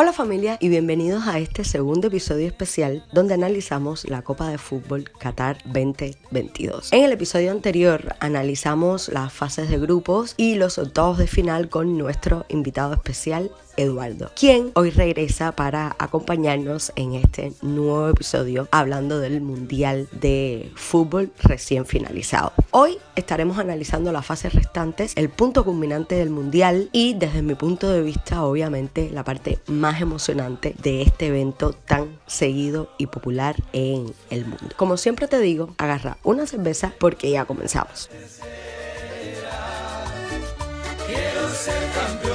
Hola familia y bienvenidos a este segundo episodio especial donde analizamos la Copa de Fútbol Qatar 2022. En el episodio anterior analizamos las fases de grupos y los octavos de final con nuestro invitado especial Eduardo, quien hoy regresa para acompañarnos en este nuevo episodio hablando del Mundial de Fútbol recién finalizado. Hoy estaremos analizando las fases restantes, el punto culminante del Mundial y desde mi punto de vista obviamente la parte más emocionante de este evento tan seguido y popular en el mundo. Como siempre te digo, agarra una cerveza porque ya comenzamos. Quiero ser campeón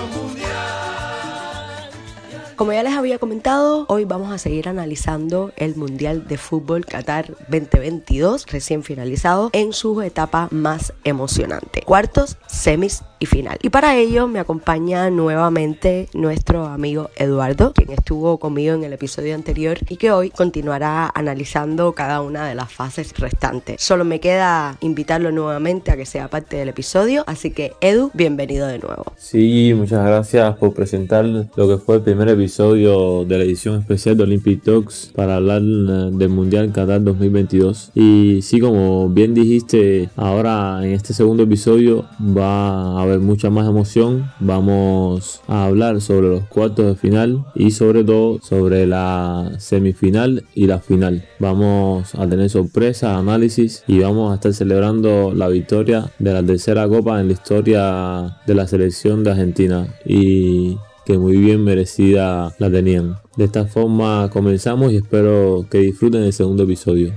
como ya les había comentado, hoy vamos a seguir analizando el Mundial de Fútbol Qatar 2022, recién finalizado, en su etapa más emocionante. Cuartos, semis y final. Y para ello me acompaña nuevamente nuestro amigo Eduardo, quien estuvo conmigo en el episodio anterior y que hoy continuará analizando cada una de las fases restantes. Solo me queda invitarlo nuevamente a que sea parte del episodio, así que Edu, bienvenido de nuevo. Sí, muchas gracias por presentar lo que fue el primer episodio de la edición especial de Olympic Talks para hablar eh, del Mundial Qatar 2022. Y sí, como bien dijiste, ahora en este segundo episodio va a haber mucha más emoción. Vamos a hablar sobre los cuartos de final y sobre todo sobre la semifinal y la final. Vamos a tener sorpresas, análisis y vamos a estar celebrando la victoria de la tercera copa en la historia de la selección de Argentina. Y que muy bien merecida la tenían. De esta forma comenzamos y espero que disfruten el segundo episodio.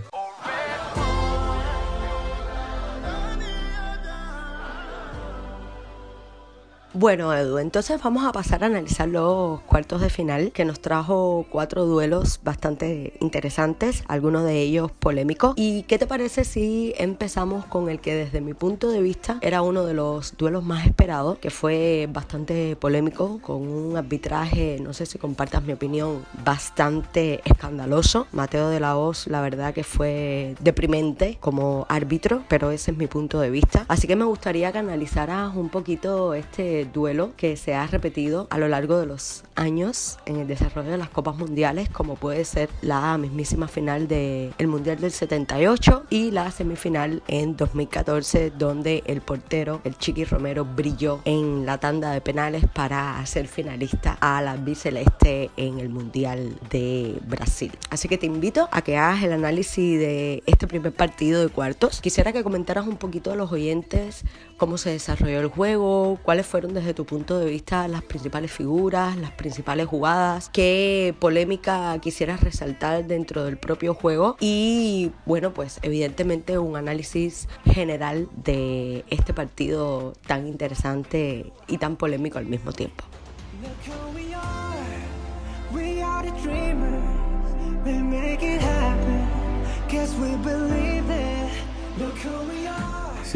Bueno, Edu, entonces vamos a pasar a analizar los cuartos de final, que nos trajo cuatro duelos bastante interesantes, algunos de ellos polémicos. ¿Y qué te parece si empezamos con el que desde mi punto de vista era uno de los duelos más esperados, que fue bastante polémico, con un arbitraje, no sé si compartas mi opinión, bastante escandaloso. Mateo de la Hoz, la verdad que fue deprimente como árbitro, pero ese es mi punto de vista. Así que me gustaría que analizaras un poquito este duelo que se ha repetido a lo largo de los años en el desarrollo de las Copas Mundiales, como puede ser la mismísima final del Mundial del 78 y la semifinal en 2014, donde el portero, el Chiqui Romero, brilló en la tanda de penales para ser finalista a la biceleste en el Mundial de Brasil. Así que te invito a que hagas el análisis de este primer partido de cuartos. Quisiera que comentaras un poquito a los oyentes cómo se desarrolló el juego, cuáles fueron desde tu punto de vista las principales figuras, las principales jugadas, qué polémica quisieras resaltar dentro del propio juego y bueno, pues evidentemente un análisis general de este partido tan interesante y tan polémico al mismo tiempo.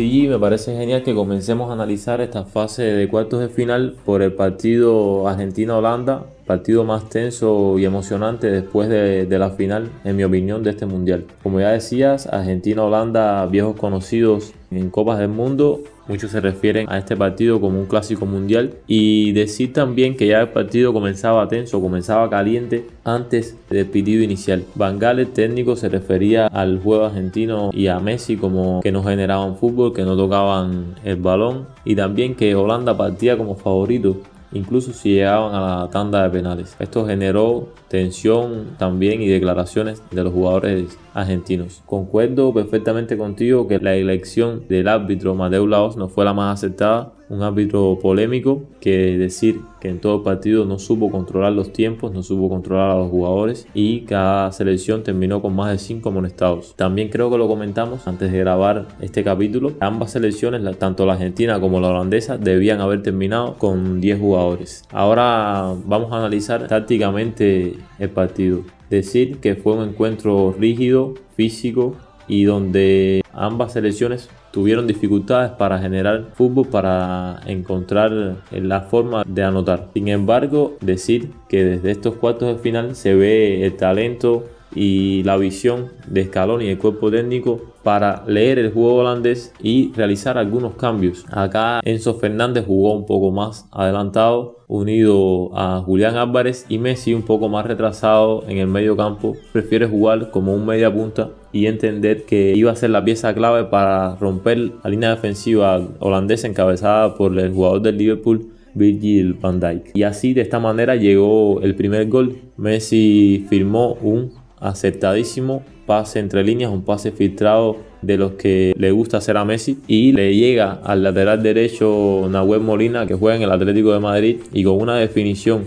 Sí, me parece genial que comencemos a analizar esta fase de cuartos de final por el partido Argentina-Holanda, partido más tenso y emocionante después de, de, la final, en mi opinión, de este mundial. Como ya decías, Argentina-Holanda, viejos conocidos en Copas del Mundo, Muchos se refieren a este partido como un clásico mundial y decir también que ya el partido comenzaba tenso, comenzaba caliente antes del pedido inicial. Bangal, el técnico, se refería al juego argentino y a Messi como que no generaban fútbol, que no tocaban el balón y también que Holanda partía como favorito incluso si llegaban a la tanda de penales. Esto generó tensión también y declaraciones de los jugadores argentinos. Concuerdo perfectamente contigo que la elección del árbitro Mateo Laos no fue la más aceptada un árbitro polémico que decir que en todo partido no supo controlar los tiempos, no supo controlar a los jugadores y cada selección terminó con más de 5 amonestados. También creo que lo comentamos antes de grabar este capítulo. Ambas selecciones, tanto la argentina como la holandesa, debían haber terminado con 10 jugadores. Ahora vamos a analizar tácticamente el partido. Decir que fue un encuentro rígido, físico y donde ambas selecciones tuvieron dificultades para generar fútbol, para encontrar la forma de anotar. Sin embargo, decir que desde estos cuartos de final se ve el talento y la visión de Scaloni y el cuerpo técnico para leer el juego holandés y realizar algunos cambios. Acá Enzo Fernández jugó un poco más adelantado, unido a Julián Álvarez y Messi un poco más retrasado en el medio campo. Prefiere jugar como un media punta y entender que iba a ser la pieza clave para romper la línea defensiva holandesa encabezada por el jugador del Liverpool Virgil van Dijk. Y así de esta manera llegó el primer gol. Messi firmó un acertadísimo pase entre líneas, un pase filtrado de los que le gusta hacer a Messi y le llega al lateral derecho Nahuel Molina que juega en el Atlético de Madrid y con una definición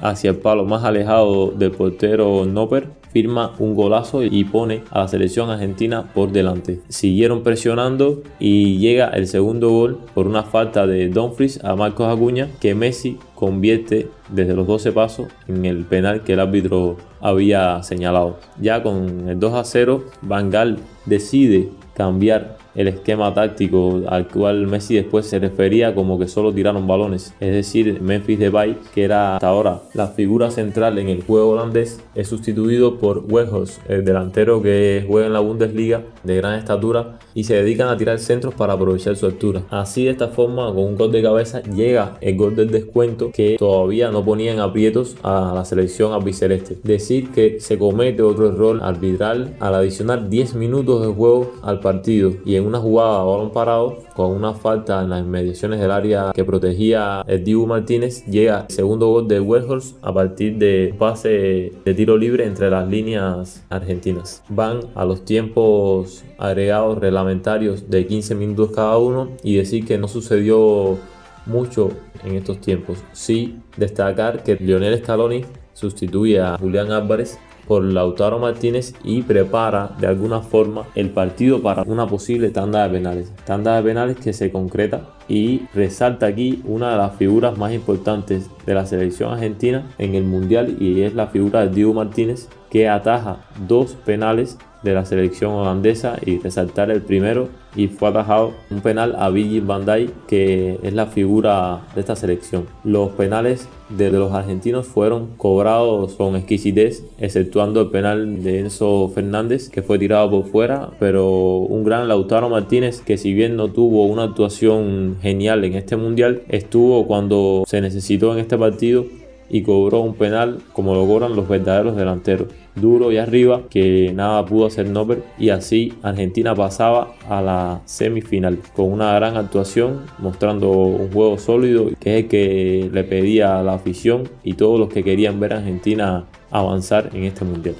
hacia el palo más alejado del portero Nopper firma un golazo y pone a la selección argentina por delante. Siguieron presionando y llega el segundo gol por una falta de Dumfries a Marcos Acuña que Messi convierte desde los 12 pasos en el penal que el árbitro había señalado. Ya con el 2 a 0, Van Gaal decide cambiar el esquema táctico al cual Messi después se refería como que solo tiraron balones. Es decir, Memphis Depay, que era hasta ahora la figura central en el juego holandés, es sustituido por Weghorst, el delantero que juega en la Bundesliga de gran estatura y se dedican a tirar centros para aprovechar su altura. Así de esta forma, con un gol de cabeza, llega el gol del descuento que todavía no ponían aprietos a la selección albiceleste. Decir que se comete otro error arbitral al adicionar 10 minutos de juego al partido y en una jugada a balón parado con una falta en las inmediaciones del área que protegía el Dibu Martínez llega el segundo gol de Weghorst a partir de pase de tiro libre entre las líneas argentinas. Van a los tiempos agregados reglamentarios de 15 minutos cada uno y decir que no sucedió mucho en estos tiempos. Sí destacar que Lionel Scaloni sustituye a Julián Álvarez por Lautaro Martínez y prepara de alguna forma el partido para una posible tanda de penales. Tanda de penales que se concreta y resalta aquí una de las figuras más importantes de la selección argentina en el mundial y es la figura de Diego Martínez que ataja dos penales de la selección holandesa y resaltar el primero y fue atajado un penal a Virgil van Dijk que es la figura de esta selección. Los penales de los argentinos fueron cobrados con exquisitez, exceptuando el penal de Enzo Fernández que fue tirado por fuera, pero un gran Lautaro Martínez que si bien no tuvo una actuación genial en este mundial, estuvo cuando se necesitó en este partido y cobró un penal como lo cobran los verdaderos delanteros. Duro y arriba que nada pudo hacer Nobel y así Argentina pasaba a la semifinal con una gran actuación mostrando un juego sólido que es el que le pedía la afición y todos los que querían ver a Argentina avanzar en este mundial.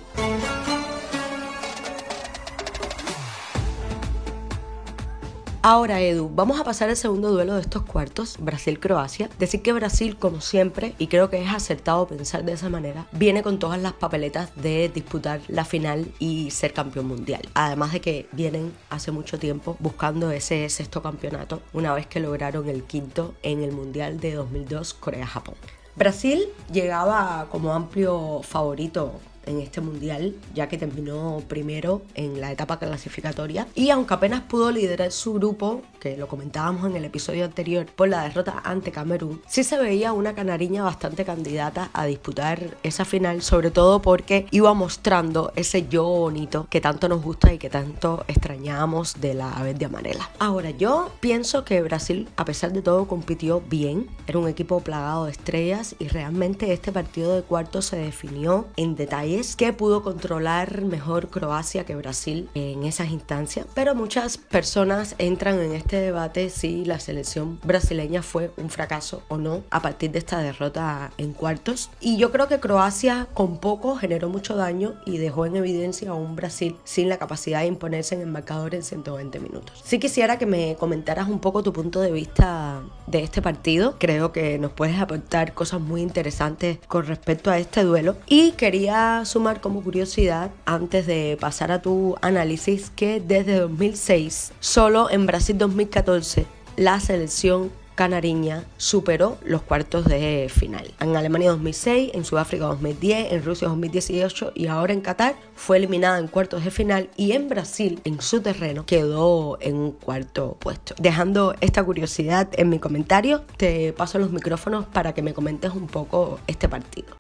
Ahora, Edu, vamos a pasar al segundo duelo de estos cuartos, Brasil-Croacia. Decir que Brasil, como siempre, y creo que es acertado pensar de esa manera, viene con todas las papeletas de disputar la final y ser campeón mundial. Además de que vienen hace mucho tiempo buscando ese sexto campeonato, una vez que lograron el quinto en el Mundial de 2002 Corea-Japón. Brasil llegaba como amplio favorito en este mundial, ya que terminó primero en la etapa clasificatoria y aunque apenas pudo liderar su grupo, que lo comentábamos en el episodio anterior, por la derrota ante Camerún, sí se veía una canariña bastante candidata a disputar esa final, sobre todo porque iba mostrando ese yo bonito que tanto nos gusta y que tanto extrañamos de la verde amarela. Ahora, yo pienso que Brasil, a pesar de todo, compitió bien, era un equipo plagado de estrellas y realmente este partido de cuarto se definió en detalle que pudo controlar mejor Croacia que Brasil en esas instancias, pero muchas personas entran en este debate si la selección brasileña fue un fracaso o no a partir de esta derrota en cuartos. Y yo creo que Croacia con poco generó mucho daño y dejó en evidencia a un Brasil sin la capacidad de imponerse en el marcador en 120 minutos. Sí quisiera que me comentaras un poco tu punto de vista de este partido. Creo que nos puedes aportar cosas muy interesantes con respecto a este duelo. Y sumar como curiosidad, antes de pasar a tu análisis, que desde 2006, solo en Brasil 2014, la selección canariña superó los cuartos de final. En Alemania 2006, en Sudáfrica 2010, en Rusia 2018 y ahora en Qatar fue eliminada en cuartos de final y en Brasil, en su terreno, quedó en un cuarto puesto. Dejando esta curiosidad en mi comentario, te paso los micrófonos para que me comentes un poco este partido.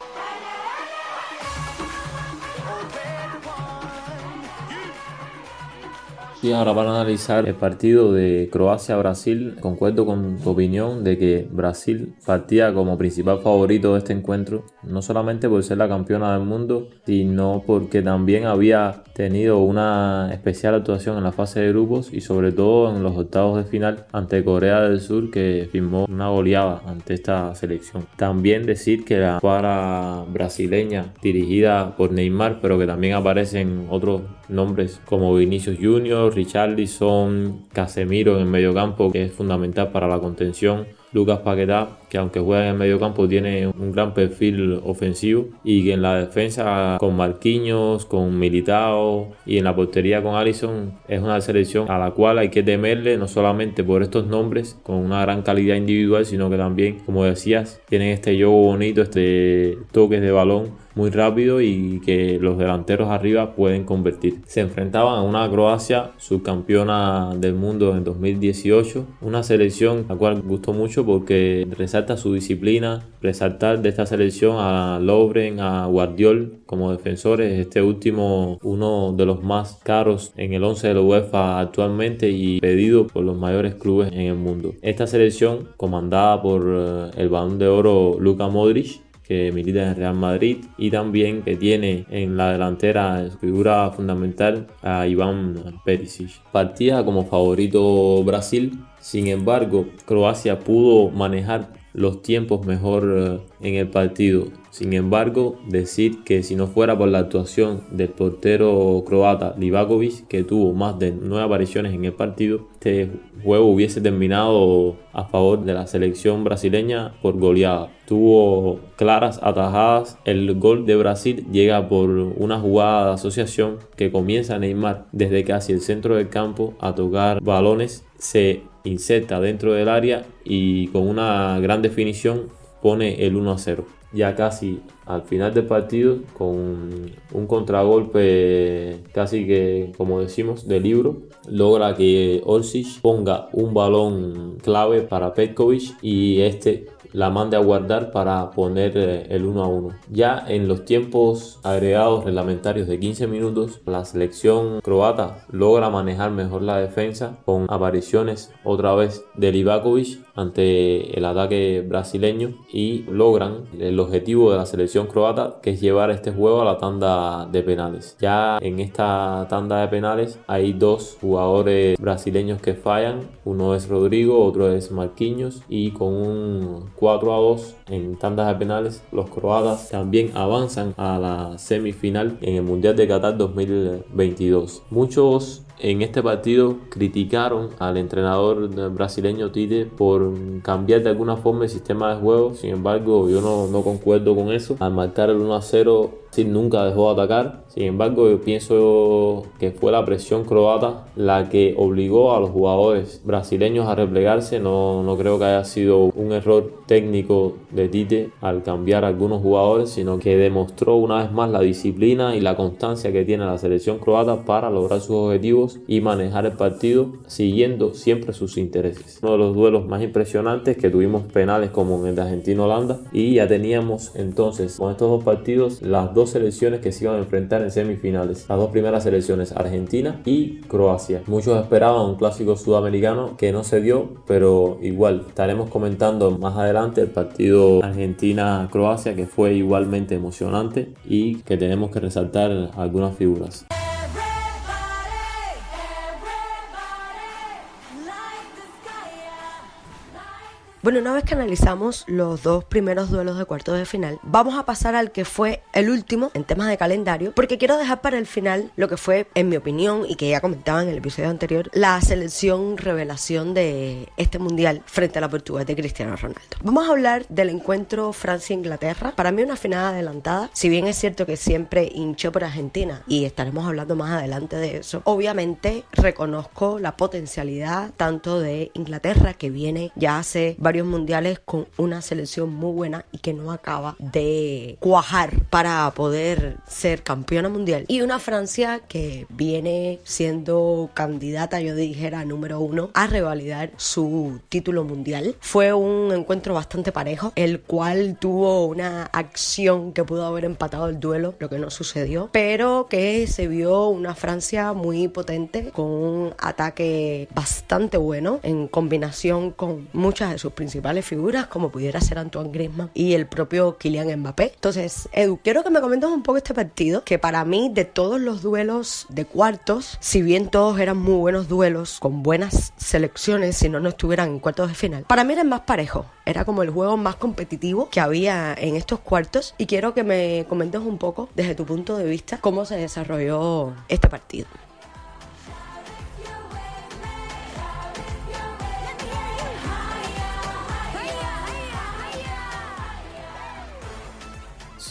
Y ahora para analizar el partido de Croacia-Brasil, concuerdo con tu opinión de que Brasil partía como principal favorito de este encuentro, no solamente por ser la campeona del mundo, sino porque también había tenido una especial actuación en la fase de grupos y sobre todo en los octavos de final ante Corea del Sur que firmó una goleada ante esta selección. También decir que la cuadra brasileña dirigida por Neymar, pero que también aparecen otros nombres como Vinicius Junior, Richarlison, Casemiro en el mediocampo, que es fundamental para la contención. Lucas Paquetá, que aunque juega en el medio campo tiene un gran perfil ofensivo y que en la defensa con Marquinhos, con Militao y en la portería con Allison es una selección a la cual hay que temerle no solamente por estos nombres con una gran calidad individual, sino que también, como decías, tienen este juego bonito, este toques de balón muy rápido y que los delanteros arriba pueden convertir. Se enfrentaban a una Croacia subcampeona del mundo en 2018, una selección la cual gustó mucho porque resalta su disciplina, resaltar de esta selección a Lovren, a Guardiol como defensores, este último uno de los más caros en el 11 de la UEFA actualmente y pedido por los mayores clubes en el mundo. Esta selección comandada por eh, el balón de oro Luka Modric que milita en Real Madrid y también que tiene en la delantera figura fundamental a Iván Perisic. Partía como favorito Brasil, sin embargo Croacia pudo manejar los tiempos mejor eh, en el partido. Sin embargo, decir que si no fuera por la actuación del portero croata Livakovic, que tuvo más de nueve apariciones en el partido, este juego hubiese terminado a favor de la selección brasileña por goleada. Tuvo claras atajadas. El gol de Brasil llega por una jugada de asociación que comienza Neymar desde casi el centro del campo a tocar balones. Se inserta dentro del área y con una gran definición pone el 1 a 0. Ya casi al final del partido, con un contragolpe casi que, como decimos, de libro, logra que Orsic ponga un balón clave para Petkovic y este la mande a guardar para poner eh, el 1 a 1. Ya en los tiempos agregados reglamentarios de 15 minutos, la selección croata logra manejar mejor la defensa con apariciones otra vez de Livakovic ante el ataque brasileño y logran el objetivo de la selección croata que es llevar este juego a la tanda de penales. Ya en esta tanda de penales hay dos jugadores brasileños que fallan, uno es Rodrigo, otro es Marquinhos y con un 4 a 2 en tandas de penales, los croatas también avanzan a la semifinal en el Mundial de Qatar 2022. Muchos en este partido criticaron al entrenador brasileño Tite por cambiar de alguna forma el sistema de juego. Sin embargo, yo no, no concuerdo con eso. Al marcar el 1 a 0 nunca dejó de atacar. Sin embargo, yo pienso que fue la presión croata la que obligó a los jugadores brasileños a replegarse. No, no creo que haya sido un error técnico de Tite al cambiar algunos jugadores, sino que demostró una vez más la disciplina y la constancia que tiene la selección croata para lograr sus objetivos y manejar el partido siguiendo siempre sus intereses. Uno de los duelos más impresionantes que tuvimos penales como en el de Argentina-Holanda y ya teníamos entonces con estos dos partidos las dos dos selecciones que se iban a enfrentar en semifinales. Las dos primeras selecciones, Argentina y Croacia. Muchos esperaban un clásico sudamericano que no se dio, pero igual estaremos comentando más adelante el partido Argentina-Croacia que fue igualmente emocionante y que tenemos que resaltar algunas figuras. Bueno, una vez que analizamos los dos primeros duelos de cuartos de final, vamos a pasar al que fue el último en temas de calendario, porque quiero dejar para el final lo que fue, en mi opinión, y que ya comentaba en el episodio anterior, la selección revelación de este mundial frente a la Portugal de Cristiano Ronaldo. Vamos a hablar del encuentro Francia-Inglaterra. Para mí una final adelantada, si bien es cierto que siempre hinché por Argentina y estaremos hablando más adelante de eso, obviamente reconozco la potencialidad tanto de Inglaterra que viene ya hace varios varios mundiales con una selección muy buena y que no acaba de cuajar para poder ser campeona mundial. Y una Francia que viene siendo candidata, yo dijera, número uno a revalidar su título mundial. Fue un encuentro bastante parejo, el cual tuvo una acción que pudo haber empatado el duelo, lo que no sucedió, pero que se vio una Francia muy potente con un ataque bastante bueno en combinación con muchas de sus principales figuras, como pudiera ser Antoine Griezmann y el propio Kylian Mbappé. Entonces, Edu, quiero que me comentes un poco este partido, que para mí de todos los duelos de cuartos, si bien todos eran muy buenos duelos, con buenas selecciones, si no, no estuvieran en cuartos de final, para mí era más parejo. Era como el juego más competitivo que había en estos cuartos y quiero que me comentes un poco desde tu punto de vista cómo se desarrolló este partido.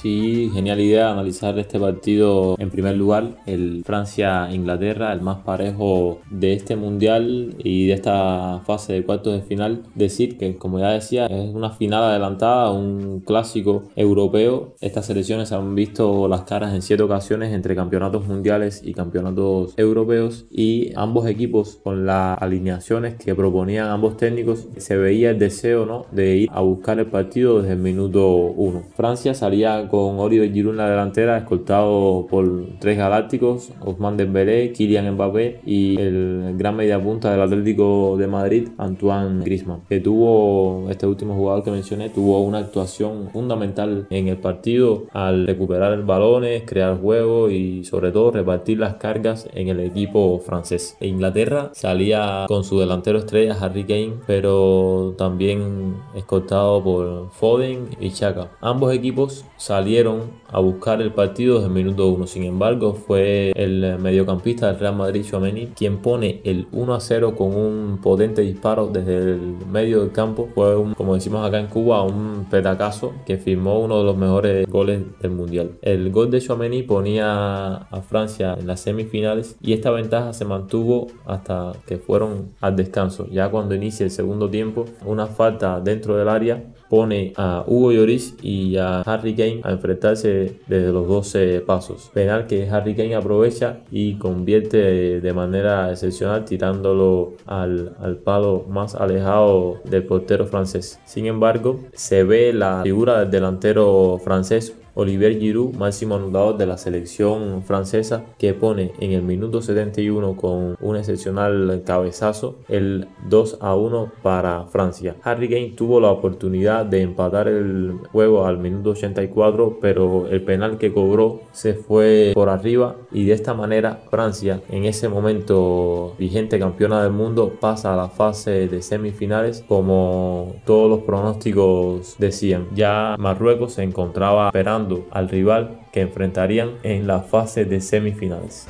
Sí, genial idea analizar este partido en primer lugar, el Francia-Inglaterra, el más parejo de este mundial y de esta fase de cuartos de final. Decir que, como ya decía, es una final adelantada, un clásico europeo. Estas selecciones han visto las caras en siete ocasiones entre campeonatos mundiales y campeonatos europeos y ambos equipos con las alineaciones que proponían ambos técnicos se veía el deseo ¿no? de ir a buscar el partido desde el minuto uno. Francia salía con Oriol Giroud en la delantera, escoltado por tres galácticos, Ousmane Dembélé, Kylian Mbappé y el gran mediapunta del Atlético de Madrid, Antoine Griezmann, que tuvo, este último jugador que mencioné, tuvo una actuación fundamental en el partido al recuperar balones, crear juego y sobre todo repartir las cargas en el equipo francés. E Inglaterra salía con su delantero estrella Harry Kane, pero también escoltado por Foden y Chaka. Ambos equipos salieron a buscar el partido desde el minuto 1. Sin embargo, fue el mediocampista del Real Madrid, Chouameni, quien pone el 1 a 0 con un potente disparo desde el medio del campo. Fue, un, como decimos acá en Cuba, un petacazo que firmó uno de los mejores goles del Mundial. El gol de Chouameni ponía a Francia en las semifinales y esta ventaja se mantuvo hasta que fueron al descanso. Ya cuando inicia el segundo tiempo, una falta dentro del área pone a Hugo Lloris y a Harry Kane a enfrentarse desde los 12 pasos. Penal que Harry Kane aprovecha y convierte de manera excepcional tirándolo al, al palo más alejado del portero francés. Sin embargo, se ve la figura del delantero francés Olivier Giroud, máximo anotador de la selección francesa, que pone en el minuto 71 con un excepcional cabezazo el 2 a 1 para Francia. Harry Kane tuvo la oportunidad de empatar el juego al minuto 84, pero el penal que cobró se fue por arriba y de esta manera Francia, en ese momento vigente campeona del mundo, pasa a la fase de semifinales como todos los pronósticos decían. Ya Marruecos se encontraba esperando al rival que enfrentarían en la fase de semifinales.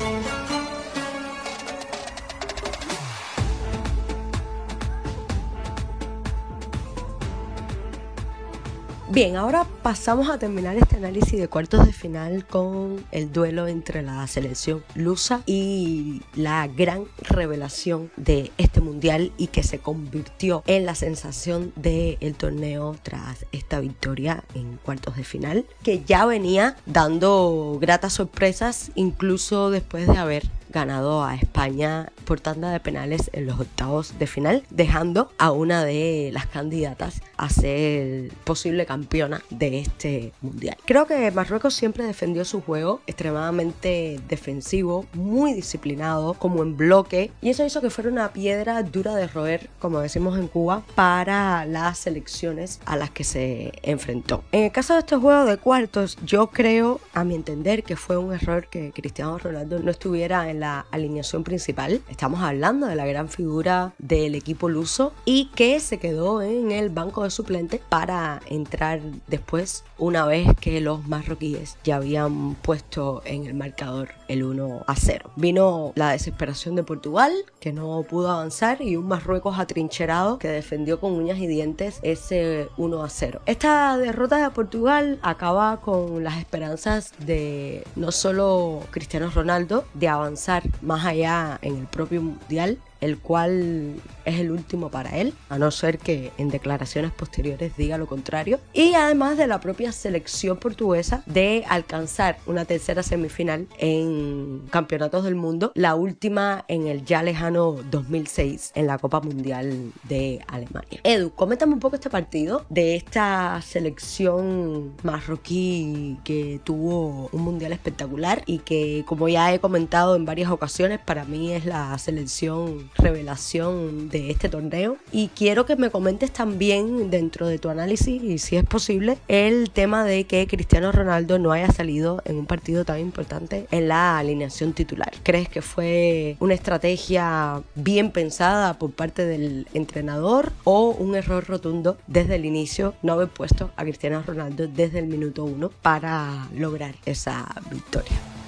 Bien, ahora pasamos a terminar este análisis de cuartos de final con el duelo entre la selección lusa y la gran revelación de este mundial y que se convirtió en la sensación del torneo tras esta victoria en cuartos de final, que ya venía dando gratas sorpresas incluso después de haber ganado a España por tanda de penales en los octavos de final, dejando a una de las candidatas a ser posible campeona de este mundial. Creo que Marruecos siempre defendió su juego extremadamente defensivo, muy disciplinado, como en bloque, y eso hizo que fuera una piedra dura de roer, como decimos en Cuba, para las selecciones a las que se enfrentó. En el caso de este juego de cuartos, yo creo, a mi entender, que fue un error que Cristiano Ronaldo no estuviera en la alineación principal. Estamos hablando de la gran figura del equipo luso y que se quedó en el banco de suplentes para entrar después una vez que los marroquíes ya habían puesto en el marcador el 1 a 0. Vino la desesperación de Portugal que no pudo avanzar y un Marruecos atrincherado que defendió con uñas y dientes ese 1 a 0. Esta derrota de Portugal acaba con las esperanzas de no solo Cristiano Ronaldo de avanzar más allá en el propio mundial, el cual es el último para él, a no ser que en declaraciones posteriores diga lo contrario. Y además de la propia selección portuguesa de alcanzar una tercera semifinal en campeonatos del mundo, la última en el ya lejano 2006 en la Copa Mundial de Alemania. Edu, coméntame un poco este partido de esta selección marroquí que tuvo un mundial espectacular y que como ya he comentado en varias ocasiones para mí es la selección revelación de este torneo y quiero que me comentes también dentro de tu análisis y si es posible el tema de que Cristiano Ronaldo no haya salido en un partido tan importante en la alineación titular. ¿Crees que fue una estrategia bien pensada por parte del entrenador o un error rotundo desde el inicio no haber puesto a Cristiano Ronaldo desde el minuto uno para lograr esa victoria?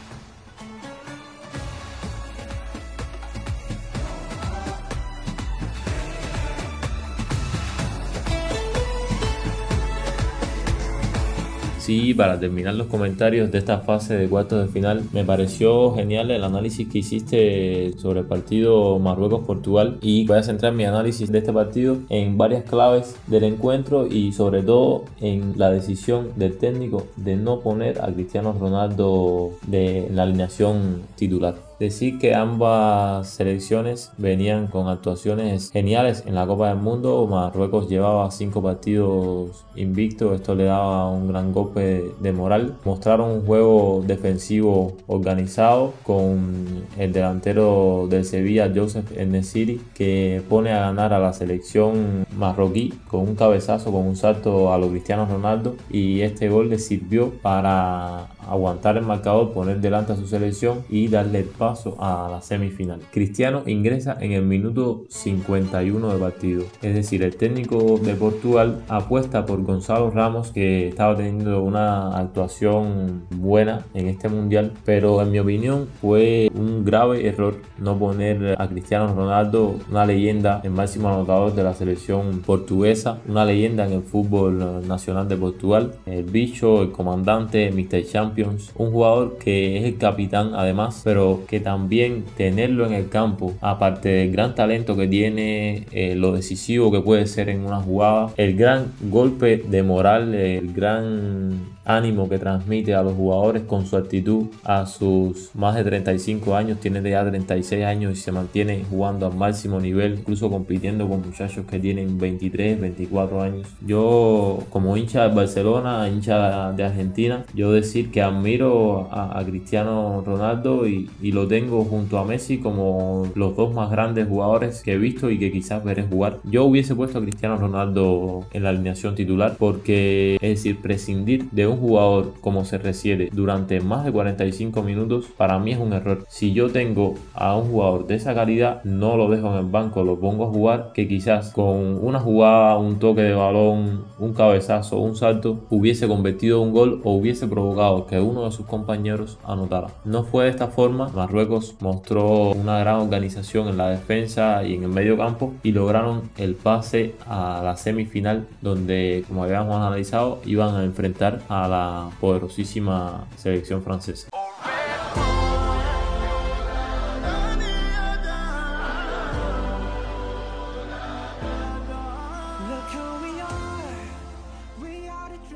Sí, para terminar los comentarios de esta fase de cuartos de final, me pareció genial el análisis que hiciste sobre el partido Marruecos-Portugal y voy a centrar mi análisis de este partido en varias claves del encuentro y sobre todo en la decisión del técnico de no poner a Cristiano Ronaldo de la alineación titular. Decir que ambas selecciones venían con actuaciones geniales en la Copa del Mundo. Marruecos llevaba cinco partidos invictos, esto le daba un gran golpe de moral. Mostraron un juego defensivo organizado con el delantero del Sevilla, Joseph Enesiri, que pone a ganar a la selección marroquí con un cabezazo, con un salto a los Cristiano Ronaldo. Y este gol le sirvió para aguantar el marcador, poner delante a su selección y darle paso a la semifinal. Cristiano ingresa en el minuto 51 de partido, es decir, el técnico de Portugal apuesta por Gonzalo Ramos que estaba teniendo una actuación buena en este mundial, pero en mi opinión fue un grave error no poner a Cristiano Ronaldo, una leyenda, el máximo anotador de la selección portuguesa, una leyenda en el fútbol nacional de Portugal, el bicho, el comandante, Mr. Champion un jugador que es el capitán además, pero que también tenerlo en el campo, aparte del gran talento que tiene, eh, lo decisivo que puede ser en una jugada, el gran golpe de moral, el gran ánimo que transmite a los jugadores con su actitud a sus más de 35 años, tiene ya 36 años y se mantiene jugando al máximo nivel, incluso compitiendo con muchachos que tienen 23, 24 años. Yo como hincha de Barcelona, hincha de Argentina, yo decir que admiro a, Cristiano Ronaldo y, lo tengo junto a Messi como los dos más grandes jugadores que he visto y que quizás veré jugar. Yo hubiese puesto a Cristiano Ronaldo en la alineación titular porque es decir, prescindir de un jugador como se refiere durante más de 45 minutos, para mí es un error. Si yo tengo a un jugador de esa calidad, no lo dejo en el banco, lo pongo a jugar, que quizás con una jugada, un toque de balón, un cabezazo, un salto, hubiese convertido un gol o hubiese provocado que uno de sus compañeros anotara. No fue de esta forma, Marruecos mostró una gran organización en la defensa y en el medio campo y lograron el pase a la semifinal donde, como habíamos analizado, iban a enfrentar a la poderosísima selección francesa.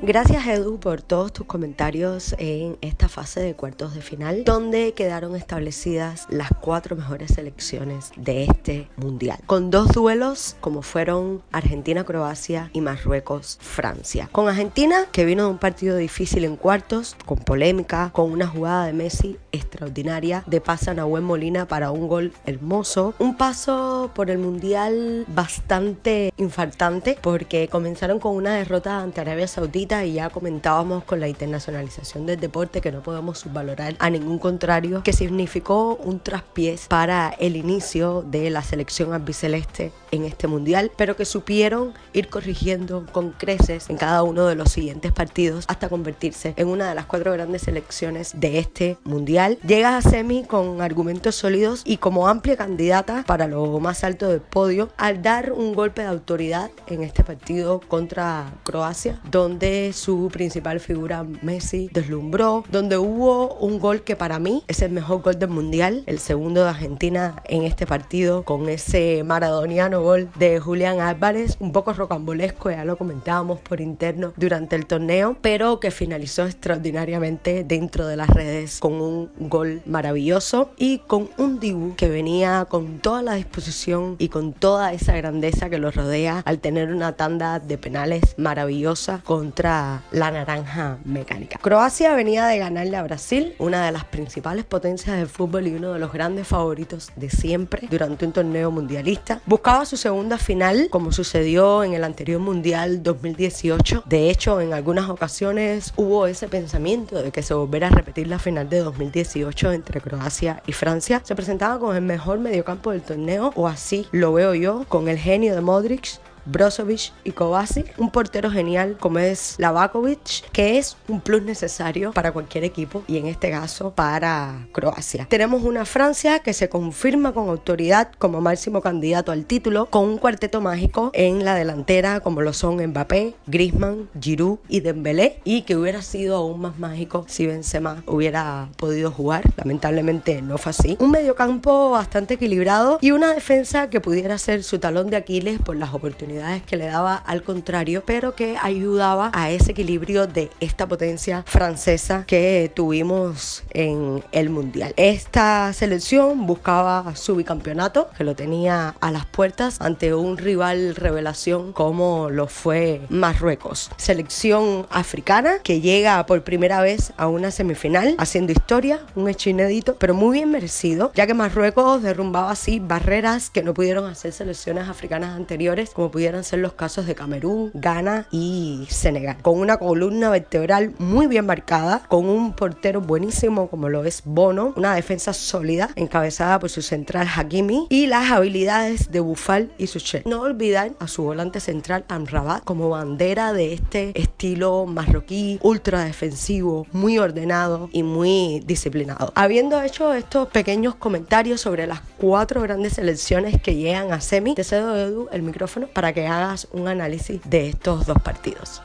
Gracias Edu por todos tus comentarios en esta fase de cuartos de final, donde quedaron establecidas las cuatro mejores selecciones de este mundial, con dos duelos como fueron Argentina-Croacia y Marruecos-Francia. Con Argentina, que vino de un partido difícil en cuartos, con polémica, con una jugada de Messi extraordinaria de pasa a Nahuel Molina para un gol hermoso, un paso por el mundial bastante infartante porque comenzaron con una derrota ante Arabia Saudita y ya comentábamos con la internacionalización del deporte que no podemos subvalorar a ningún contrario, que significó un traspiés para el inicio de la selección albiceleste en este mundial, pero que supieron ir corrigiendo con creces en cada uno de los siguientes partidos hasta convertirse en una de las cuatro grandes selecciones de este mundial. Llega a semi con argumentos sólidos y como amplia candidata para lo más alto del podio al dar un golpe de autoridad en este partido contra Croacia, donde su principal figura Messi deslumbró, donde hubo un gol que para mí es el mejor gol del mundial, el segundo de Argentina en este partido, con ese maradoniano gol de Julián Álvarez, un poco rocambolesco, ya lo comentábamos por interno durante el torneo, pero que finalizó extraordinariamente dentro de las redes con un gol maravilloso y con un Dibu que venía con toda la disposición y con toda esa grandeza que lo rodea al tener una tanda de penales maravillosa contra la naranja mecánica. Croacia venía de ganarle a Brasil, una de las principales potencias del fútbol y uno de los grandes favoritos de siempre durante un torneo mundialista. Buscaba su segunda final, como sucedió en el anterior Mundial 2018. De hecho, en algunas ocasiones hubo ese pensamiento de que se volviera a repetir la final de 2018 entre Croacia y Francia. Se presentaba con el mejor mediocampo del torneo, o así lo veo yo, con el genio de Modric, Brozovic y Kovacic, un portero genial como es Lavakovic, que es un plus necesario para cualquier equipo y en este caso para Croacia. Tenemos una Francia que se confirma con autoridad como máximo candidato al título con un cuarteto mágico en la delantera como lo son Mbappé, Griezmann, Giroud y Dembélé y que hubiera sido aún más mágico si Benzema hubiera podido jugar. Lamentablemente no fue así. Un mediocampo bastante equilibrado y una defensa que pudiera ser su talón de Aquiles por las oportunidades que le daba al contrario, pero que ayudaba a ese equilibrio de esta potencia francesa que tuvimos en el Mundial. Esta selección buscaba su bicampeonato, que lo tenía a las puertas ante un rival revelación como lo fue Marruecos. Selección africana que llega por primera vez a una semifinal, haciendo historia, un hecho inédito, pero muy bien merecido, ya que Marruecos derrumbaba así barreras que no pudieron hacer selecciones africanas anteriores, como pudieron ser los casos de Camerún, Ghana y Senegal. Con una columna vertebral muy bien marcada, con un portero buenísimo como lo es Bono, una defensa sólida encabezada por su central Hakimi y las habilidades de Bufal y Suchet. No olvidar a su volante central Amrabat como bandera de este estilo marroquí, ultra defensivo, muy ordenado y muy disciplinado. Habiendo hecho estos pequeños comentarios sobre las cuatro grandes selecciones que llegan a semi, te cedo Edu el micrófono para que hagas un análisis de estos dos partidos.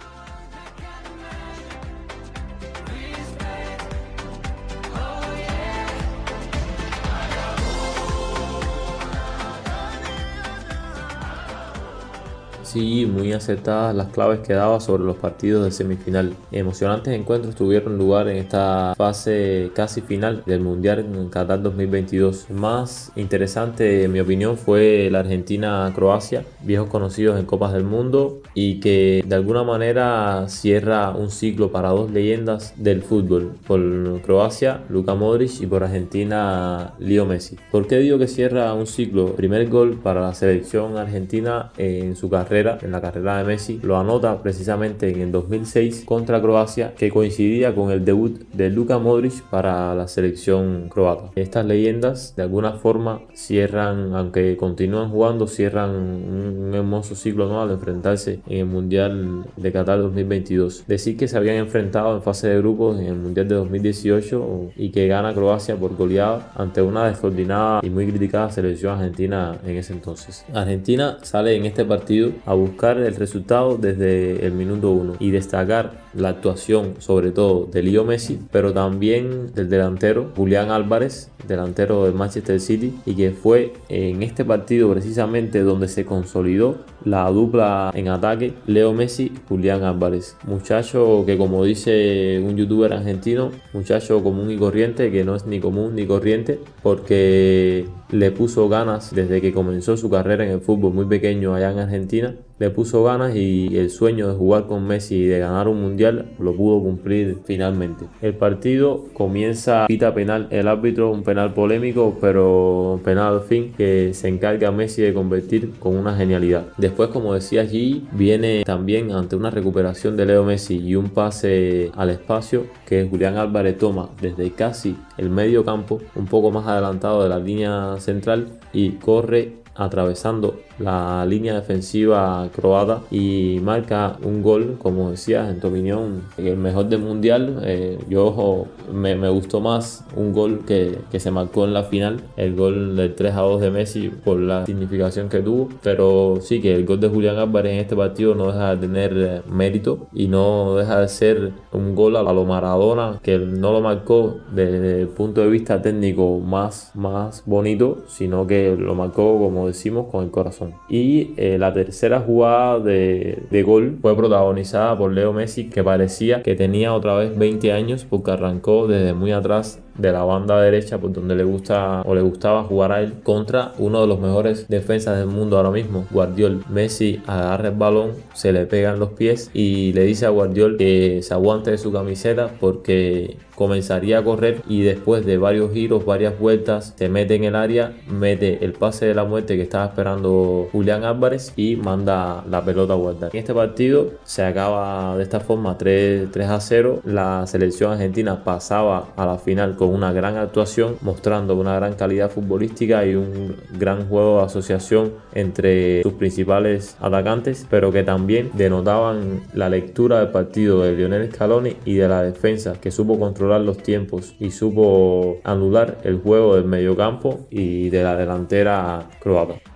Sí, muy acertadas las claves que daba sobre los partidos de semifinal. Emocionantes encuentros tuvieron lugar en esta fase casi final del Mundial en Qatar 2022. más interesante, en mi opinión, fue la Argentina-Croacia, viejos conocidos en Copas del Mundo y que de alguna manera cierra un ciclo para dos leyendas del fútbol. Por Croacia, Luka Modric y por Argentina, Leo Messi. ¿Por qué digo que cierra un ciclo? Primer gol para la selección argentina en su carrera en la carrera de Messi, lo anota precisamente en el 2006 contra Croacia, que coincidía con el debut de Luka Modric para la selección croata. Estas leyendas de alguna forma cierran, aunque continúan jugando, cierran un hermoso ciclo ¿no? al enfrentarse en el Mundial de Qatar 2022. Decir que se habían enfrentado en fase de grupos en el Mundial de 2018 y que gana Croacia por goleada ante una descoordinada y muy criticada selección argentina en ese entonces. Argentina sale en este partido a buscar el resultado desde el minuto 1 y destacar la actuación sobre todo de Leo Messi, pero también del delantero Julián Álvarez, delantero del Manchester City, y que fue en este partido precisamente donde se consolidó la dupla en ataque Leo Messi, Julián Álvarez. Muchacho que como dice un youtuber argentino, muchacho común y corriente, que no es ni común ni corriente, porque le puso ganas desde que comenzó su carrera en el fútbol muy pequeño allá en Argentina le puso ganas y el sueño de jugar con Messi y de ganar un mundial lo pudo cumplir finalmente. El partido comienza pita penal el árbitro, un penal polémico, pero penal al fin que se encarga Messi de convertir con una genialidad. Después, como decía allí, viene también ante una recuperación de Leo Messi y un pase al espacio que Julián Álvarez toma desde casi el medio campo, un poco más adelantado de la línea central y corre atravesando la línea defensiva croata y marca un gol, como decías, en tu opinión, el mejor del mundial. Eh, yo me, me, gustó más un gol que, que, se marcó en la final, el gol del 3 a 2 de Messi por la significación que tuvo, pero sí que el gol de Julián Álvarez en este partido no deja de tener eh, mérito y no deja de ser un gol a lo Maradona, que no lo marcó desde el punto de vista técnico más, más bonito, sino que lo marcó como decimos con el corazón. Y eh, la tercera jugada de, de, gol fue protagonizada por Leo Messi, que parecía que tenía otra vez 20 años porque arrancó desde muy atrás de la banda derecha por donde le gusta o le gustaba jugar a él contra uno de los mejores defensas del mundo ahora mismo, Guardiol. Messi agarra el balón, se le pegan los pies y le dice a Guardiol que se aguante de su camiseta porque comenzaría a correr y después de varios giros, varias vueltas, se mete en el área, mete el pase de la muerte que estaba esperando Julián Álvarez y manda la pelota a guardar. En este partido se acaba de esta forma 3, 3 a 0. La selección argentina pasaba a la final con una gran actuación, mostrando una gran calidad futbolística y un gran juego de asociación entre sus principales atacantes, pero que también denotaban la lectura del partido de Lionel Scaloni y de la defensa que supo controlar los tiempos y supo anular el juego del mediocampo y de la delantera croata.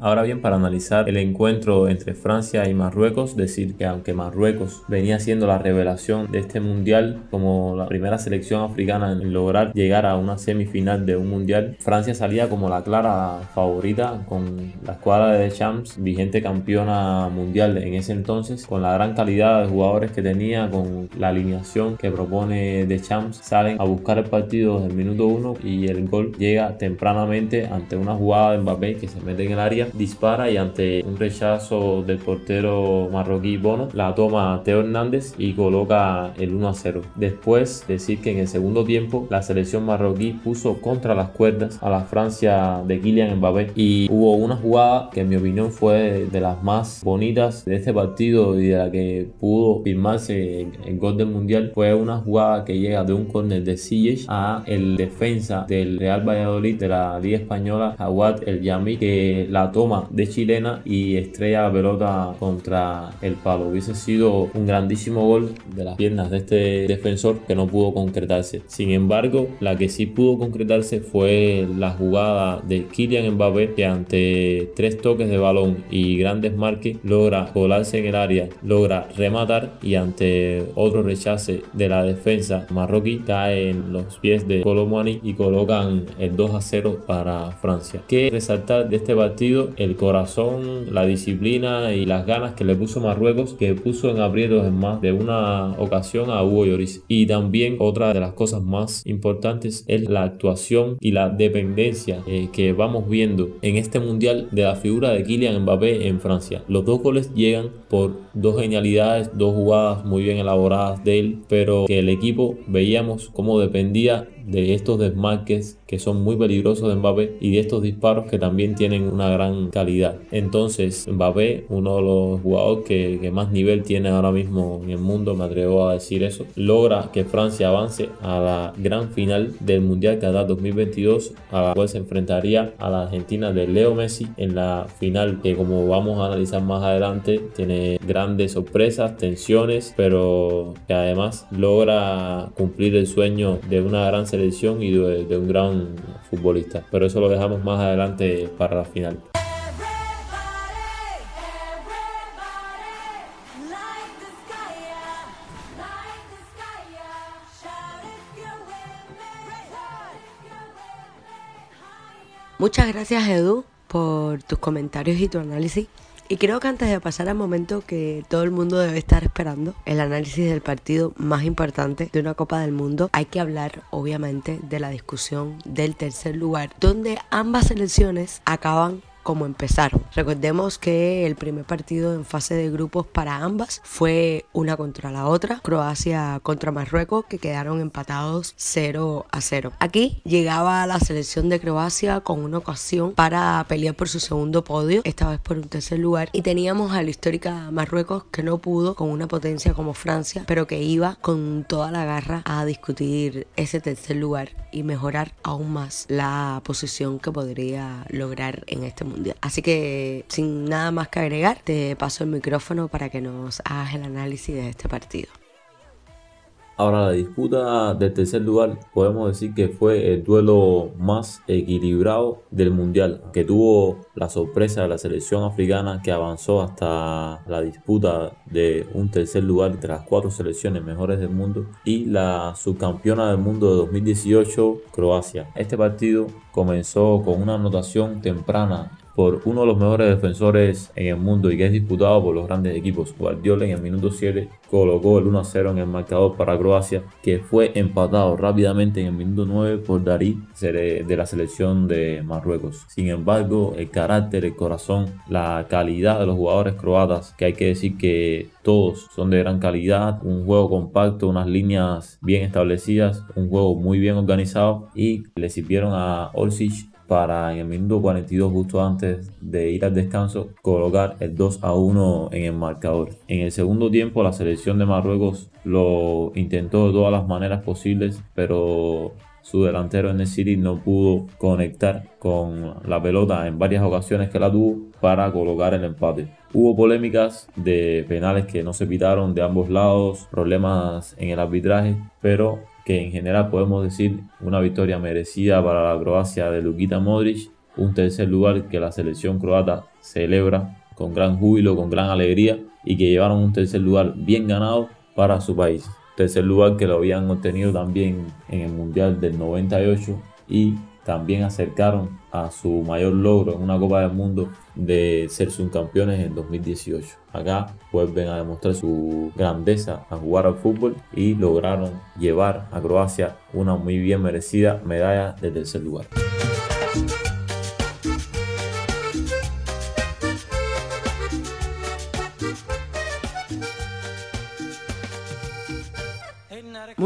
Ahora bien, para analizar el encuentro entre Francia y Marruecos, decir que aunque Marruecos venía siendo la revelación de este mundial como la primera selección africana en lograr llegar a una semifinal de un mundial, Francia salía como la clara favorita con la escuadra de Champs, vigente campeona mundial en ese entonces, con la gran calidad de jugadores que tenía, con la alineación que propone de Champs, salen a buscar el partido desde el minuto uno y el gol llega tempranamente ante una jugada de Mbappé que se mete en el área dispara y ante un rechazo del portero marroquí Bono, la toma Teo Hernández y coloca el 1 a 0. Después, decir que en el segundo tiempo la selección marroquí puso contra las cuerdas a la Francia de Kylian Mbappé y hubo una jugada que en mi opinión fue de las más bonitas de este partido y de la que pudo firmarse el gol del mundial. Fue una jugada que llega de un córner de Ziyech a el defensa del Real Valladolid de la Liga Española, Jawad El Yami, que la toma de chilena y estrella la pelota contra el palo. Hubiese sido un grandísimo gol de las piernas de este defensor que no pudo concretarse. Sin embargo, la que sí pudo concretarse fue la jugada de Kylian Mbappé que ante tres toques de balón y grandes marques logra colarse en el área, logra rematar y ante otro rechace de la defensa marroquí cae en los pies de Colomani y colocan el 2 a 0 para Francia. Que resaltar de este partido el corazón, la disciplina y las ganas que le puso Marruecos, que puso en aprietos en más de una ocasión a Hugo Lloris. Y también otra de las cosas más importantes es la actuación y la dependencia eh, que vamos viendo en este mundial de la figura de Kylian Mbappé en Francia. Los dos goles llegan por dos genialidades, dos jugadas muy bien elaboradas de él, pero que el equipo veíamos cómo dependía de estos desmarques que son muy peligrosos de Mbappé y de estos disparos que también tienen una gran calidad. Entonces Mbappé, uno de los jugadores que, que, más nivel tiene ahora mismo en el mundo, me atrevo a decir eso, logra que Francia avance a la gran final del Mundial Qatar 2022, a la cual se enfrentaría a la Argentina de Leo Messi en la final que como vamos a analizar más adelante tiene grandes sorpresas, tensiones, pero que además logra cumplir el sueño de una gran selección y de, un gran futbolista. Pero eso lo dejamos más adelante para la final. Muchas gracias Edu por tus comentarios y tu análisis. Y creo que antes de pasar al momento que todo el mundo debe estar esperando, el análisis del partido más importante de una Copa del Mundo, hay que hablar obviamente de la discusión del tercer lugar, donde ambas selecciones acaban como empezaron. Recordemos que el primer partido en fase de grupos para ambas fue una contra la otra, Croacia contra Marruecos, que quedaron empatados 0 a 0. Aquí llegaba la selección de Croacia con una ocasión para pelear por su segundo podio, esta vez por un tercer lugar, y teníamos a la histórica Marruecos que no pudo con una potencia como Francia, pero que iba con toda la garra a discutir ese tercer lugar y mejorar aún más la posición que podría lograr en este mundo. Así que sin nada más que agregar, te paso el micrófono para que nos hagas el análisis de este partido. Ahora la disputa del tercer lugar podemos decir que fue el duelo más equilibrado del mundial, que tuvo la sorpresa de la selección africana que avanzó hasta la disputa de un tercer lugar entre las cuatro selecciones mejores del mundo y la subcampeona del mundo de 2018, Croacia. Este partido comenzó con una anotación temprana por uno de los mejores defensores en el mundo y que es disputado por los grandes equipos. Guardiola en el minuto 7 colocó el 1 0 en el marcador para Croacia, que fue empatado rápidamente en el minuto 9 por Darí de la selección de Marruecos. Sin embargo, el carácter, el corazón, la calidad de los jugadores croatas, que hay que decir que todos son de gran calidad, un juego compacto, unas líneas bien establecidas, un juego muy bien organizado y le sirvieron a Orsic para en el minuto 42 justo antes de ir al descanso colocar el 2 a 1 en el marcador. En el segundo tiempo la selección de Marruecos lo intentó de todas las maneras posibles, pero su delantero en el City no pudo conectar con la pelota en varias ocasiones que la tuvo para colocar el empate. Hubo polémicas de penales que no se pitaron de ambos lados, problemas en el arbitraje, pero que en general podemos decir una victoria merecida para la Croacia de Lukita Modric, un tercer lugar que la selección croata celebra con gran júbilo, con gran alegría y que llevaron un tercer lugar bien ganado para su país. Tercer lugar que lo habían obtenido también en el Mundial del 98 y también acercaron a su mayor logro en una Copa del Mundo de ser subcampeones en 2018. Acá vuelven a demostrar su grandeza a jugar al fútbol y lograron llevar a Croacia una muy bien merecida medalla de tercer lugar.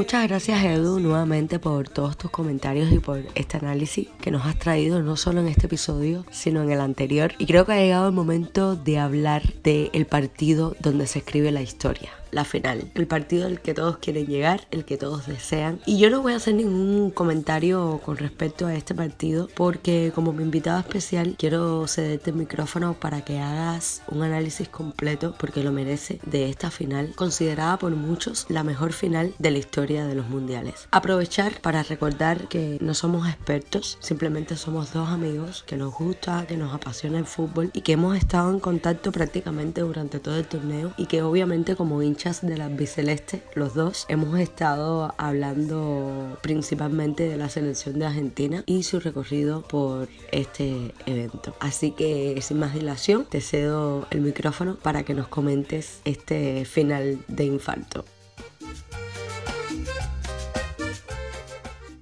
Muchas gracias Edu nuevamente por todos tus comentarios y por este análisis que nos has traído no solo en este episodio, sino en el anterior. Y creo que ha llegado el momento de hablar del partido donde se escribe la historia la final, el partido al que todos quieren llegar, el que todos desean. Y yo no voy a hacer ningún comentario con respecto a este partido porque como mi invitado especial quiero cederte el micrófono para que hagas un análisis completo porque lo merece de esta final, considerada por muchos la mejor final de la historia de los mundiales. Aprovechar para recordar que no somos expertos, simplemente somos dos amigos que nos gusta, que nos apasiona el fútbol y que hemos estado en contacto prácticamente durante todo el torneo y que obviamente como hincha de la biceleste, los dos, hemos estado hablando principalmente de la selección de Argentina y su recorrido por este evento. Así que sin más dilación, te cedo el micrófono para que nos comentes este final de infarto.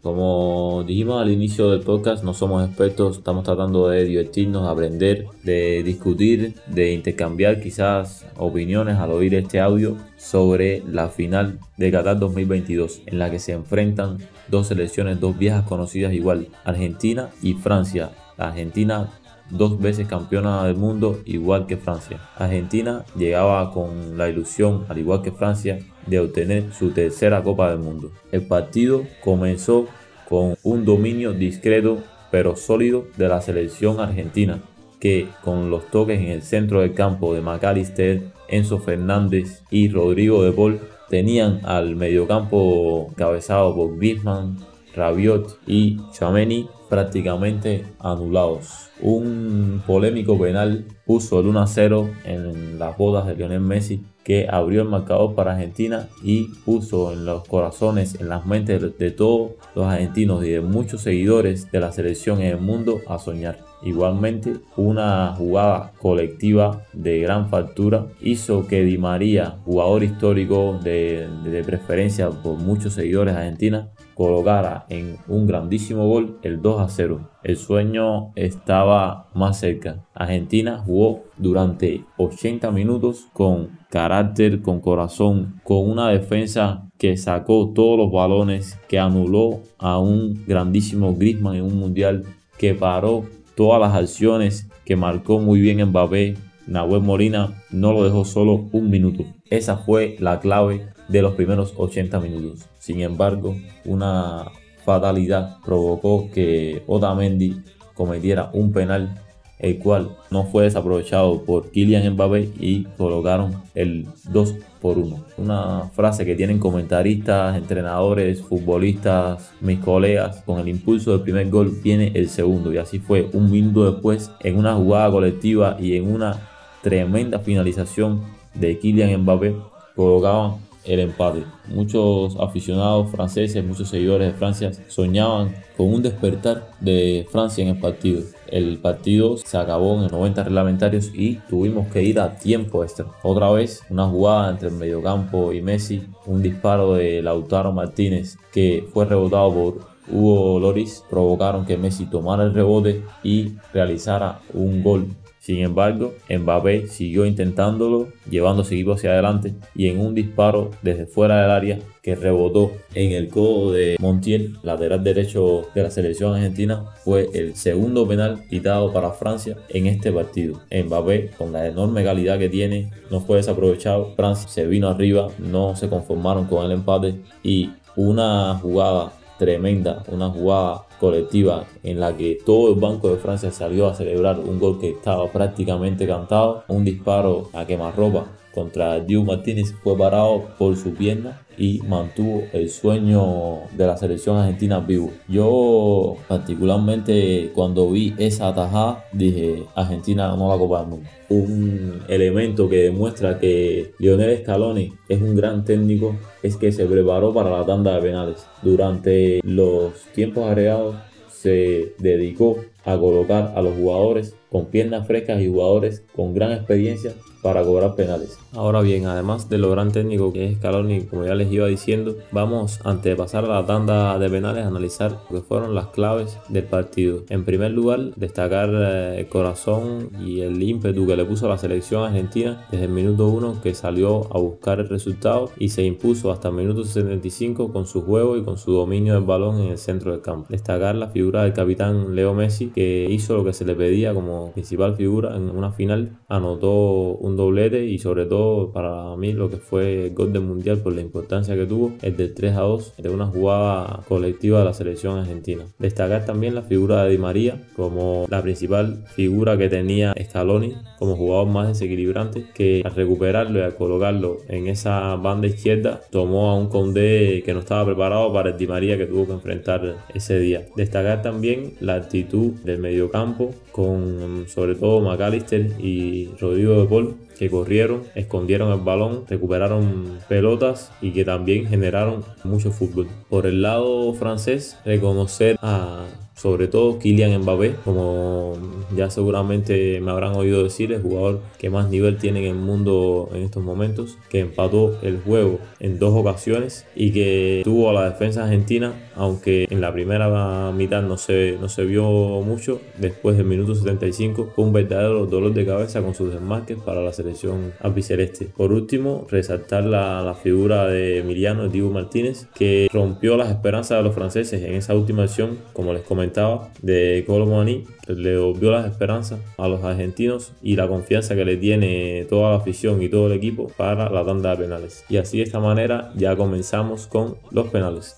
Como dijimos al inicio del podcast, no somos expertos, estamos tratando de divertirnos, aprender, de discutir, de intercambiar quizás opiniones al oír este audio sobre la final de Qatar 2022, en la que se enfrentan dos selecciones, dos viejas conocidas igual, Argentina y Francia. Argentina dos veces campeona del mundo, igual que Francia. Argentina llegaba con la ilusión, al igual que Francia, de obtener su tercera Copa del Mundo. El partido comenzó con un dominio discreto pero sólido de la selección argentina, que con los toques en el centro del campo de McAllister, Enzo Fernández y Rodrigo de Paul tenían al mediocampo cabezado por Griezmann, Rabiot y Chameni prácticamente anulados. Un polémico penal puso el 1 0 en las bodas de Lionel Messi que abrió el marcador para Argentina y puso en los corazones, en las mentes de todos los argentinos y de muchos seguidores de la selección en el mundo a soñar. Igualmente, una jugada colectiva de gran factura hizo que Di María, jugador histórico de, preferencia por muchos seguidores argentinos, colocara en un grandísimo gol el 2 a 0. El sueño estaba más cerca. Argentina jugó durante 80 minutos con carácter, con corazón, con una defensa que sacó todos los balones, que anuló a un grandísimo Griezmann en un mundial, que paró todas las acciones, que marcó muy bien Mbappé. Nahuel Molina no lo dejó solo un minuto. Esa fue la clave de los primeros 80 minutos. Sin embargo, una fatalidad provocó que Otamendi cometiera un penal el cual no fue desaprovechado por Kylian Mbappé y colocaron el 2 por 1. Una frase que tienen comentaristas, entrenadores, futbolistas, mis colegas. Con el impulso del primer gol viene el segundo y así fue un minuto después en una jugada colectiva y en una tremenda finalización de Kylian Mbappé colocaban el empate. Muchos aficionados franceses, muchos seguidores de Francia soñaban con un despertar de Francia en el partido. El partido se acabó en el 90 reglamentarios y tuvimos que ir a tiempo extra. Otra vez una jugada entre el mediocampo y Messi, un disparo de Lautaro Martínez que fue rebotado por Hugo Loris provocaron que Messi tomara el rebote y realizara un gol sin embargo, Mbappé siguió intentándolo, llevando su equipo hacia adelante y en un disparo desde fuera del área que rebotó en el codo de Montiel, lateral derecho de la selección argentina, fue el segundo penal quitado para Francia en este partido. Mbappé, con la enorme calidad que tiene, no fue desaprovechado. Francia se vino arriba, no se conformaron con el empate y una jugada tremenda, una jugada colectiva en la que todo el Banco de Francia salió a celebrar un gol que estaba prácticamente cantado, un disparo a quemarropa contra Diu Martínez fue parado por su pierna y mantuvo el sueño de la selección argentina vivo. Yo particularmente cuando vi esa atajada dije Argentina no la Copa del Mundo. Un elemento que demuestra que Lionel Scaloni es un gran técnico es que se preparó para la tanda de penales. Durante los tiempos agregados se dedicó a colocar a los jugadores con piernas frescas y jugadores con gran experiencia para cobrar penales. Ahora bien, además de lo gran técnico que es Scaloni, como ya les iba diciendo, vamos antes de pasar a la tanda de penales a analizar lo que fueron las claves del partido. En primer lugar, destacar eh, el corazón y el ímpetu que le puso la selección argentina desde el minuto 1 que salió a buscar el resultado y se impuso hasta el minuto 75 con su juego y con su dominio del balón en el centro del campo. Destacar la figura del capitán Leo Messi que hizo lo que se le pedía como principal figura en una final, anotó un doblete y sobre todo para mí lo que fue el gol del mundial por la importancia que tuvo es del 3 a 2 de una jugada colectiva de la selección argentina. Destacar también la figura de Di María como la principal figura que tenía Scaloni como jugador más desequilibrante que al recuperarlo y al colocarlo en esa banda izquierda tomó a un Condé que no estaba preparado para el Di María que tuvo que enfrentar ese día. Destacar también la actitud del mediocampo con sobre todo McAllister y Rodrigo de Paul que corrieron, escondieron el balón, recuperaron pelotas y que también generaron mucho fútbol. Por el lado francés, reconocer a sobre todo Kylian Mbappé, como ya seguramente me habrán oído decir, el jugador que más nivel tiene en el mundo en estos momentos, que empató el juego en dos ocasiones y que tuvo a la defensa argentina, aunque en la primera mitad no se, no se vio mucho, después del minuto 75 fue un verdadero dolor de cabeza con sus desmarques para la selección albiceleste. Por último, resaltar la, la figura de Emiliano Diego Martínez, que rompió las esperanzas de los franceses en esa última acción, como les comenté de Colomani le devolvió las esperanzas a los argentinos y la confianza que le tiene toda la afición y todo el equipo para la tanda de penales. Y así de esta manera ya comenzamos con los penales.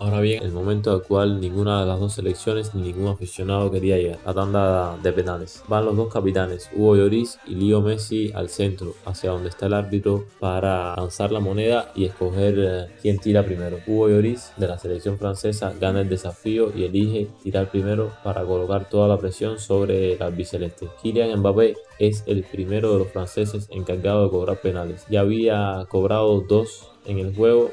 Ahora bien, el momento al cual ninguna de las dos selecciones ni ningún aficionado quería llegar, la tanda de penales. Van los dos capitanes, Hugo Lloris y Leo Messi al centro, hacia donde está el árbitro para lanzar la moneda y escoger eh, quién tira primero. Hugo Lloris de la selección francesa gana el desafío y elige tirar primero para colocar toda la presión sobre el albiceleste. Kylian Mbappé es el primero de los franceses encargado de cobrar penales. Ya había cobrado dos en el juego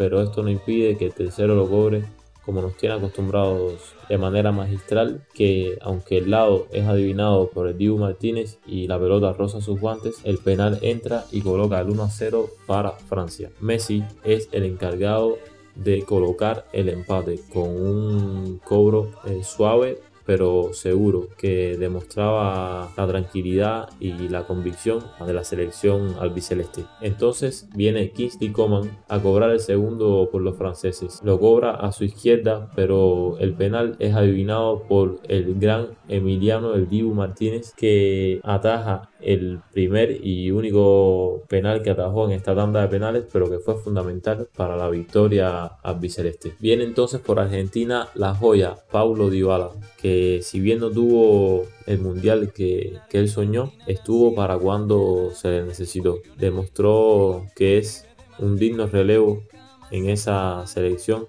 pero esto no impide que el tercero lo cobre como nos tiene acostumbrados de manera magistral, que aunque el lado es adivinado por el Dibu Martínez y la pelota roza sus guantes, el penal entra y coloca el 1 a 0 para Francia. Messi es el encargado de colocar el empate con un cobro eh, suave pero seguro que demostraba la tranquilidad y la convicción de la selección albiceleste. Entonces viene Kingsley Coman a cobrar el segundo por los franceses. Lo cobra a su izquierda, pero el penal es adivinado por el gran Emiliano El Dibu Martínez que ataja el primer y único penal que atajó en esta tanda de penales, pero que fue fundamental para la victoria albiceleste. Viene entonces por Argentina la joya Paulo Dybala, que si bien no tuvo el mundial que, que él soñó, estuvo para cuando se le necesitó. Demostró que es un digno relevo en esa selección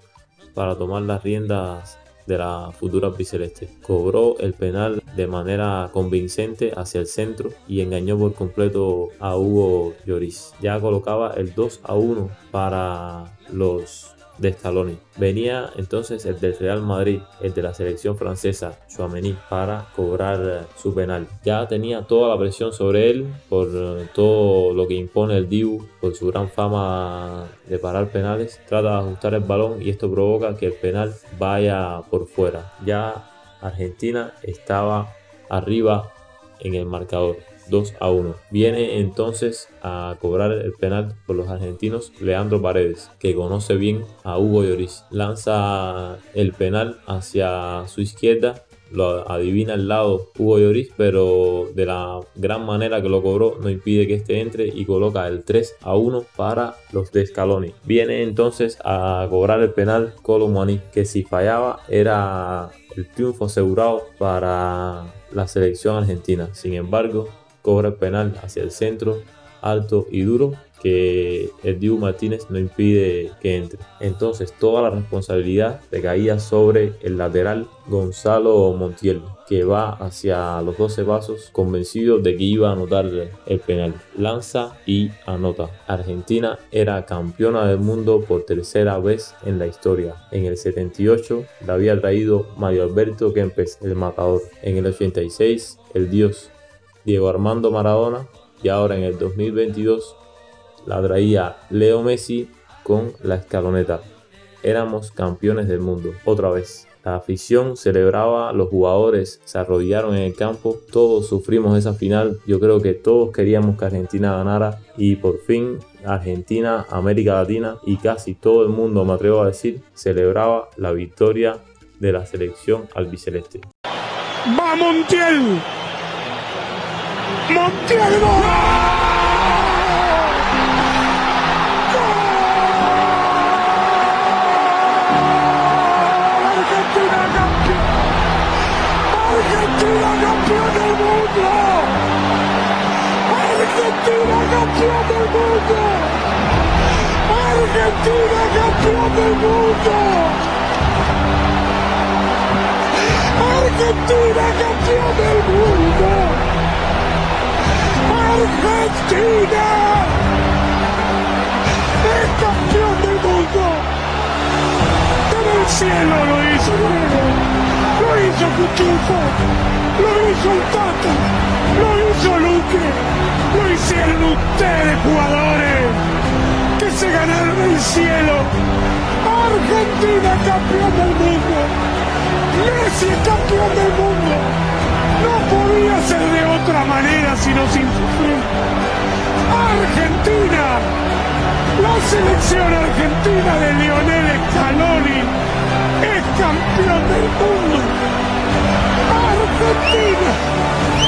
para tomar las riendas de la futura biceleste. Cobró el penal de manera convincente hacia el centro y engañó por completo a Hugo Lloris. Ya colocaba el 2 a 1 para los de Scaloni. Venía entonces el del Real Madrid, el de la selección francesa, Chouameni, para cobrar eh, su penal. Ya tenía toda la presión sobre él por eh, todo lo que impone el Dibu, por su gran fama de parar penales. Trata de ajustar el balón y esto provoca que el penal vaya por fuera. Ya Argentina estaba arriba en el marcador. 2 a 1. Viene entonces a cobrar el penal por los argentinos Leandro Paredes, que conoce bien a Hugo Lloris. Lanza el penal hacia su izquierda lo adivina al lado Hugo Lloris, pero de la gran manera que lo cobró no impide que este entre y coloca el 3 a 1 para los de Scaloni. Viene entonces a cobrar el penal Colomani, que si fallaba era el triunfo asegurado para la selección argentina. Sin embargo, cobra el penal hacia el centro, alto y duro, que el Dibu Martínez no impide que entre. Entonces toda la responsabilidad recaía sobre el lateral Gonzalo Montiel, que va hacia los 12 pasos convencido de que iba a anotar el penal. Lanza y anota. Argentina era campeona del mundo por tercera vez en la historia. En el 78 la había traído Mario Alberto Kempes, el matador. En el 86 el dios Diego Armando Maradona y ahora en el 2022 la traía Leo Messi con la escaloneta. Éramos campeones del mundo, otra vez. La afición celebraba, los jugadores se arrodillaron en el campo, todos sufrimos esa final, yo creo que todos queríamos que Argentina ganara y por fin Argentina, América Latina y casi todo el mundo, me atrevo a decir, celebraba la victoria de la selección albiceleste. ¡Va Montiel! Montiel ¡Gol! Argentina campeón. Argentina campeón del mundo. Argentina campeón del mundo. Argentina campeón del mundo. Argentina campeón del mundo. Argentina es campeón del mundo. En el cielo lo hizo lo hizo Cuchufo, lo hizo el Tata, lo hizo Luque, lo hicieron ustedes jugadores que se ganaron el cielo. Argentina campeón del mundo. Messi campeón del mundo. No podía ser de otra manera sino sin. Argentina, la selección argentina de Lionel Scaloni es campeón del mundo. Argentina.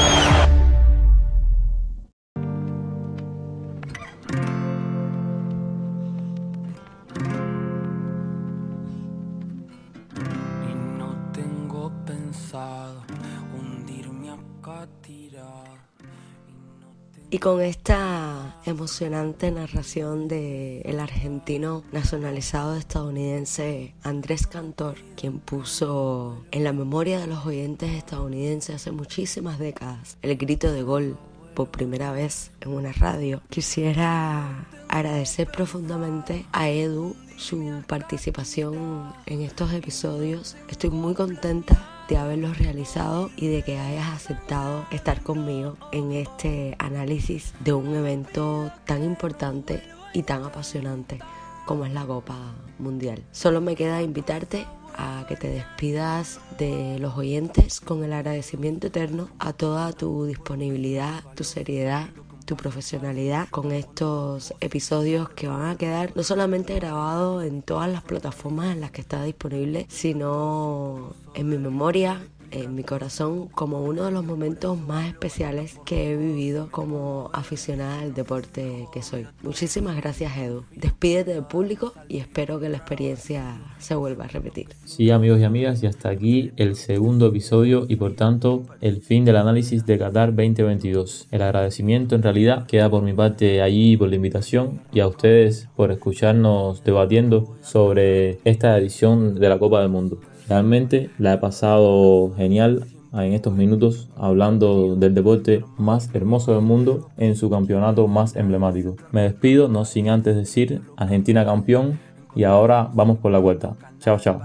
Y con esta emocionante narración del el argentino nacionalizado estadounidense Andrés Cantor, quien puso en la memoria de los oyentes estadounidenses hace muchísimas décadas el grito de gol por primera vez en una radio, quisiera agradecer profundamente a Edu su participación en estos episodios. Estoy muy contenta de haberlos realizado y de que hayas aceptado estar conmigo en este análisis de un evento tan importante y tan apasionante como es la Copa Mundial. Solo me queda invitarte a que te despidas de los oyentes con el agradecimiento eterno a toda tu disponibilidad, tu seriedad tu profesionalidad con estos episodios que van a quedar no solamente grabados en todas las plataformas en las que está disponible, sino en mi memoria, en mi corazón como uno de los momentos más especiales que he vivido como aficionada al deporte que soy. Muchísimas gracias Edu. Despídete del público y espero que la experiencia se vuelva a repetir. Sí amigos y amigas y hasta aquí el segundo episodio y por tanto el fin del análisis de Qatar 2022. El agradecimiento en realidad queda por mi parte allí por la invitación y a ustedes por escucharnos debatiendo sobre esta edición de la Copa del Mundo. Realmente la he pasado genial en estos minutos hablando del deporte más hermoso del mundo en su campeonato más emblemático. Me despido, no sin antes decir Argentina campeón y ahora vamos por la vuelta. Chao, chao.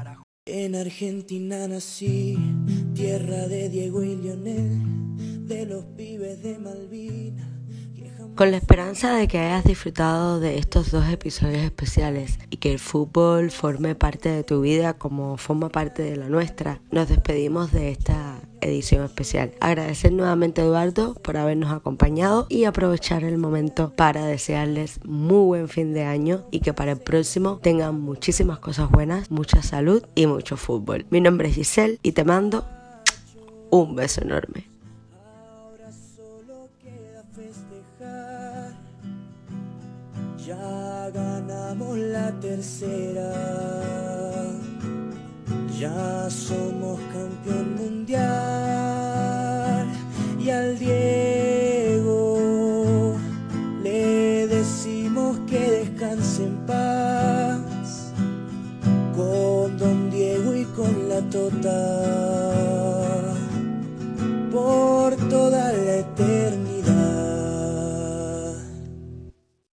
Con la esperanza de que hayas disfrutado de estos dos episodios especiales y que el fútbol forme parte de tu vida como forma parte de la nuestra, nos despedimos de esta edición especial. Agradecer nuevamente a Eduardo por habernos acompañado y aprovechar el momento para desearles muy buen fin de año y que para el próximo tengan muchísimas cosas buenas, mucha salud y mucho fútbol. Mi nombre es Giselle y te mando un beso enorme. la tercera. Ya somos campeón mundial y al Diego le decimos que descanse en paz con Don Diego y con la Tota por toda la etapa.